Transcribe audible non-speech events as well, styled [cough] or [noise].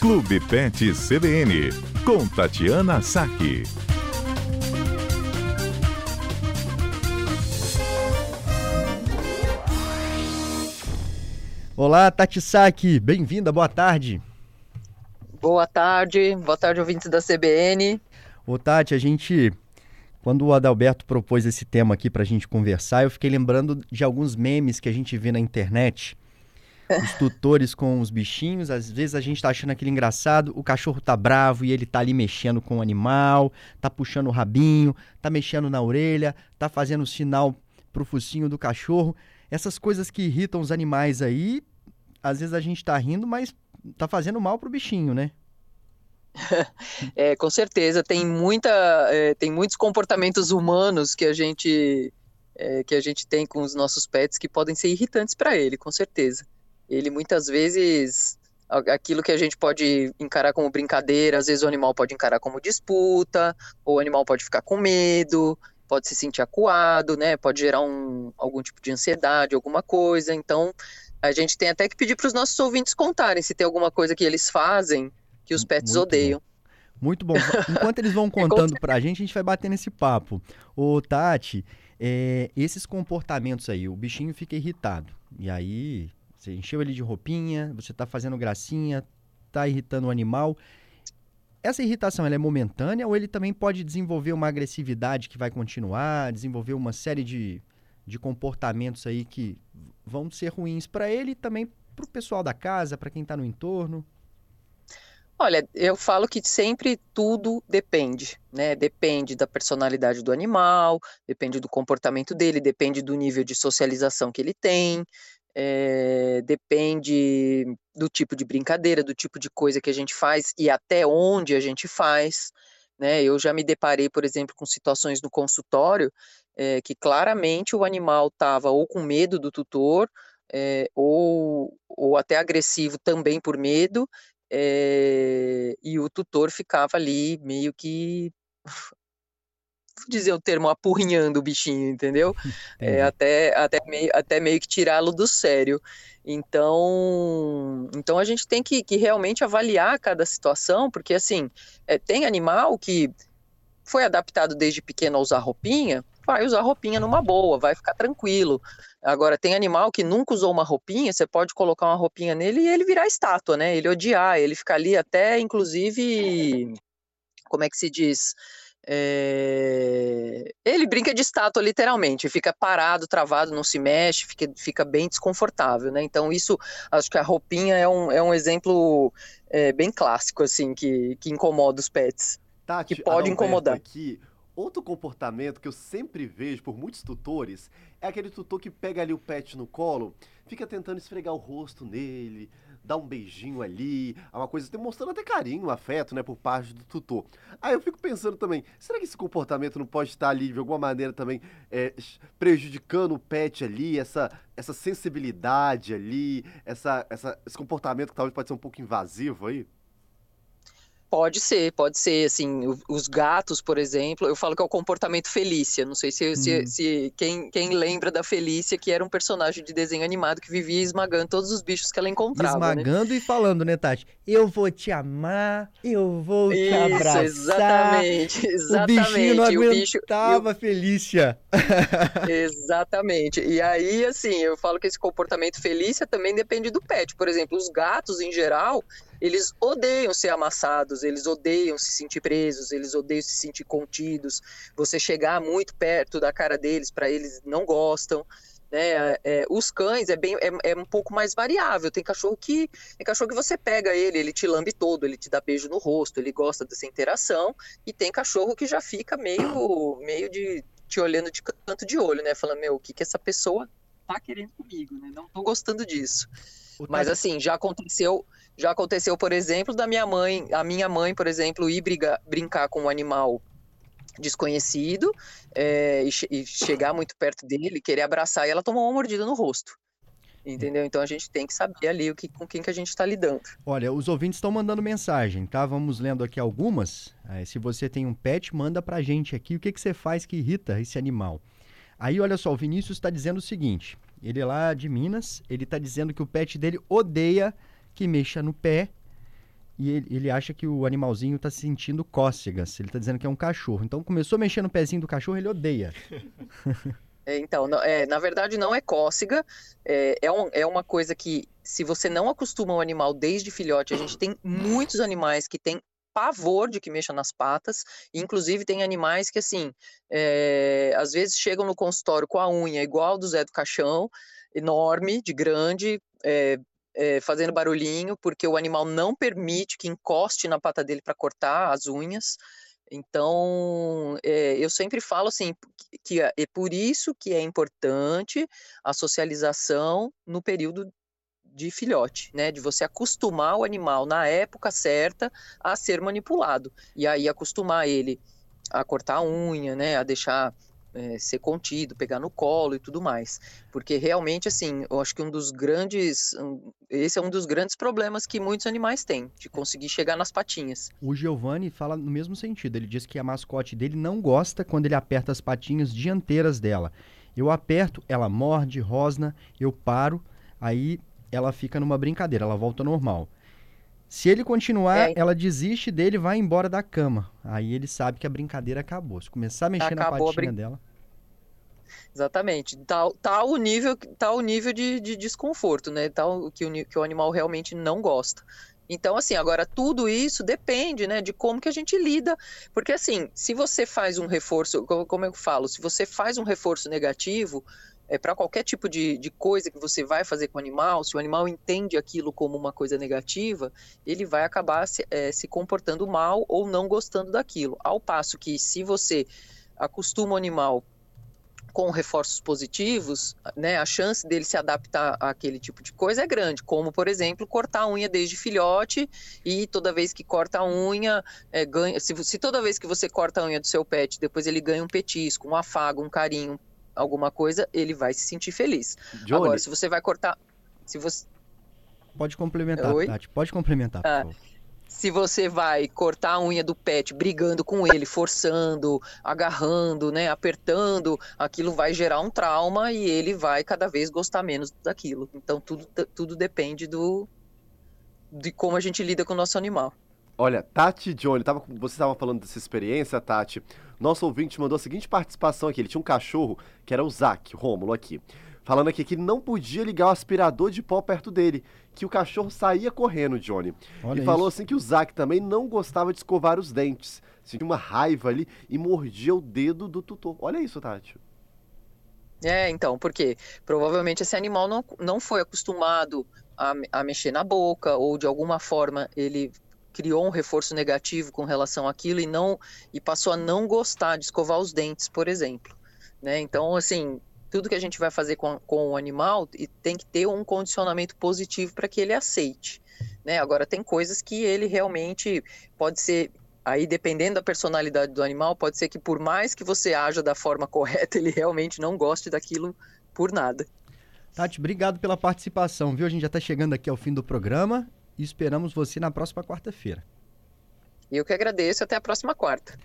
Clube Pet CBN, com Tatiana Saque. Olá, Tati Saque, bem-vinda, boa tarde. Boa tarde, boa tarde, ouvintes da CBN. Ô, Tati, a gente, quando o Adalberto propôs esse tema aqui pra gente conversar, eu fiquei lembrando de alguns memes que a gente vê na internet os tutores com os bichinhos. Às vezes a gente tá achando aquilo engraçado, o cachorro tá bravo e ele tá ali mexendo com o animal, tá puxando o rabinho, tá mexendo na orelha, tá fazendo sinal pro focinho do cachorro. Essas coisas que irritam os animais aí, às vezes a gente tá rindo, mas tá fazendo mal pro bichinho, né? [laughs] é, com certeza, tem muita, é, tem muitos comportamentos humanos que a gente é, que a gente tem com os nossos pets que podem ser irritantes para ele, com certeza ele muitas vezes aquilo que a gente pode encarar como brincadeira, às vezes o animal pode encarar como disputa, ou o animal pode ficar com medo, pode se sentir acuado, né? Pode gerar um, algum tipo de ansiedade, alguma coisa. Então, a gente tem até que pedir para os nossos ouvintes contarem se tem alguma coisa que eles fazem que os pets Muito odeiam. Bom. Muito bom. [laughs] Enquanto eles vão contando para a gente, a gente vai bater nesse papo. Ô, Tati, é, esses comportamentos aí, o bichinho fica irritado. E aí você encheu ele de roupinha, você está fazendo gracinha, está irritando o animal. Essa irritação ela é momentânea ou ele também pode desenvolver uma agressividade que vai continuar, desenvolver uma série de, de comportamentos aí que vão ser ruins para ele e também para o pessoal da casa, para quem está no entorno? Olha, eu falo que sempre tudo depende, né? Depende da personalidade do animal, depende do comportamento dele, depende do nível de socialização que ele tem, é, depende do tipo de brincadeira, do tipo de coisa que a gente faz e até onde a gente faz. Né? Eu já me deparei, por exemplo, com situações no consultório é, que claramente o animal estava ou com medo do tutor, é, ou, ou até agressivo também por medo, e o tutor ficava ali meio que dizer o termo, apurrinhando o bichinho, entendeu? [laughs] É, até, até, meio, até meio que tirá-lo do sério. Então, então a gente tem que, que realmente avaliar cada situação, porque assim, é, tem animal que foi adaptado desde pequeno a usar roupinha, vai usar roupinha numa boa, vai ficar tranquilo. Agora, tem animal que nunca usou uma roupinha, você pode colocar uma roupinha nele e ele virar estátua, né? Ele odiar, ele ficar ali até, inclusive, como é que se diz? É... Ele brinca de estátua, literalmente, fica parado, travado, não se mexe, fica, fica bem desconfortável, né? Então, isso, acho que a roupinha é um, é um exemplo é, bem clássico, assim, que, que incomoda os pets. Tati, que pode incomodar. Aqui, outro comportamento que eu sempre vejo por muitos tutores é aquele tutor que pega ali o pet no colo, fica tentando esfregar o rosto nele, dá um beijinho ali, uma coisa mostrando até carinho, afeto, né, por parte do tutor. Aí eu fico pensando também, será que esse comportamento não pode estar ali de alguma maneira também é, prejudicando o pet ali, essa, essa sensibilidade ali, essa, essa, esse comportamento que talvez pode ser um pouco invasivo aí? Pode ser, pode ser, assim, os gatos, por exemplo, eu falo que é o comportamento Felícia, não sei se, se, uhum. se, quem, quem lembra da Felícia, que era um personagem de desenho animado que vivia esmagando todos os bichos que ela encontrava. Né? Esmagando né? e falando, né, Tati? Eu vou te amar, eu vou te Isso, abraçar. exatamente, exatamente. O bichinho não aguentava, bicho, Felícia. [laughs] exatamente, e aí, assim, eu falo que esse comportamento Felícia também depende do pet, por exemplo, os gatos, em geral, eles odeiam ser amassados, eles odeiam se sentir presos, eles odeiam se sentir contidos. Você chegar muito perto da cara deles, para eles não gostam. Né? É, os cães é bem é, é, um pouco mais variável. Tem cachorro que tem cachorro que você pega ele, ele te lambe todo, ele te dá beijo no rosto, ele gosta dessa interação. E tem cachorro que já fica meio meio de te olhando de canto de olho, né? Falando meu, o que que essa pessoa tá querendo comigo, né? Não tô gostando disso. Mas assim, já aconteceu, já aconteceu, por exemplo, da minha mãe, a minha mãe, por exemplo, ir brigar, brincar com um animal desconhecido é, e, e, chegar muito perto dele, querer abraçar e ela tomou uma mordida no rosto. Entendeu? Então a gente tem que saber ali o que, com quem que a gente está lidando. Olha, os ouvintes estão mandando mensagem, tá? Vamos lendo aqui algumas. É, se você tem um pet, manda pra gente aqui o que, que você faz que irrita esse animal. Aí, olha só, o Vinícius está dizendo o seguinte: ele é lá de Minas, ele está dizendo que o pet dele odeia que mexa no pé e ele, ele acha que o animalzinho está sentindo cócegas. Ele está dizendo que é um cachorro. Então começou a mexer no pezinho do cachorro, ele odeia. [laughs] É, então, é, na verdade não é cócega, é, é, um, é uma coisa que se você não acostuma o animal desde filhote, a gente tem muitos animais que têm pavor de que mexa nas patas, inclusive tem animais que assim, é, às vezes chegam no consultório com a unha igual do Zé do Caixão, enorme, de grande, é, fazendo barulhinho, porque o animal não permite que encoste na pata dele para cortar as unhas. Então, é, eu sempre falo assim, que é, é por isso que é importante a socialização no período de filhote, né? De você acostumar o animal na época certa a ser manipulado. E aí acostumar ele a cortar a unha, né? A deixar é, ser contido, pegar no colo e tudo mais. Porque realmente, assim, eu acho que um dos grandes. Um, esse é um dos grandes problemas que muitos animais têm, de conseguir chegar nas patinhas. O Giovanni fala no mesmo sentido. Ele diz que a mascote dele não gosta quando ele aperta as patinhas dianteiras dela. Eu aperto, ela morde, rosna, eu paro, aí ela fica numa brincadeira, ela volta ao normal. Se ele continuar, é. ela desiste dele e vai embora da cama. Aí ele sabe que a brincadeira acabou. Se começar a mexer acabou na patinha brin... dela. Exatamente. Tal, tá, tá o nível, tal tá o nível de, de desconforto, né? Tal que o, que o animal realmente não gosta. Então, assim, agora tudo isso depende, né, de como que a gente lida. Porque, assim, se você faz um reforço, como eu falo, se você faz um reforço negativo, é, para qualquer tipo de, de coisa que você vai fazer com o animal, se o animal entende aquilo como uma coisa negativa, ele vai acabar se, é, se comportando mal ou não gostando daquilo. Ao passo que, se você acostuma o animal com reforços positivos, né, a chance dele se adaptar àquele tipo de coisa é grande, como, por exemplo, cortar a unha desde filhote e toda vez que corta a unha, é, ganha, se, se, toda vez que você corta a unha do seu pet, depois ele ganha um petisco, um afago, um carinho, alguma coisa, ele vai se sentir feliz. Johnny, Agora, se você vai cortar... Se você... Pode complementar, Oi? Tati, pode complementar, ah, por favor se você vai cortar a unha do pet brigando com ele, forçando, agarrando, né, apertando, aquilo vai gerar um trauma e ele vai cada vez gostar menos daquilo. Então tudo, tudo depende do de como a gente lida com o nosso animal. Olha, Tati Johnny, tava, você estava falando dessa experiência, Tati. Nosso ouvinte mandou a seguinte participação aqui. Ele tinha um cachorro que era o Zac, Rômulo aqui falando aqui que não podia ligar o aspirador de pó perto dele, que o cachorro saía correndo, Johnny. Olha e falou assim que o Zack também não gostava de escovar os dentes, sentia uma raiva ali e mordia o dedo do tutor. Olha isso, Tati. É, então, porque provavelmente esse animal não, não foi acostumado a, a mexer na boca ou de alguma forma ele criou um reforço negativo com relação àquilo e não e passou a não gostar de escovar os dentes, por exemplo. Né? Então, assim, tudo que a gente vai fazer com, com o animal e tem que ter um condicionamento positivo para que ele aceite. Né? Agora, tem coisas que ele realmente pode ser. Aí, dependendo da personalidade do animal, pode ser que por mais que você haja da forma [laughs] correta, ele realmente não goste daquilo por nada. Tati, obrigado pela participação, viu? A gente já está chegando aqui ao fim do programa e esperamos você na próxima quarta-feira. Eu que agradeço. Até a próxima quarta.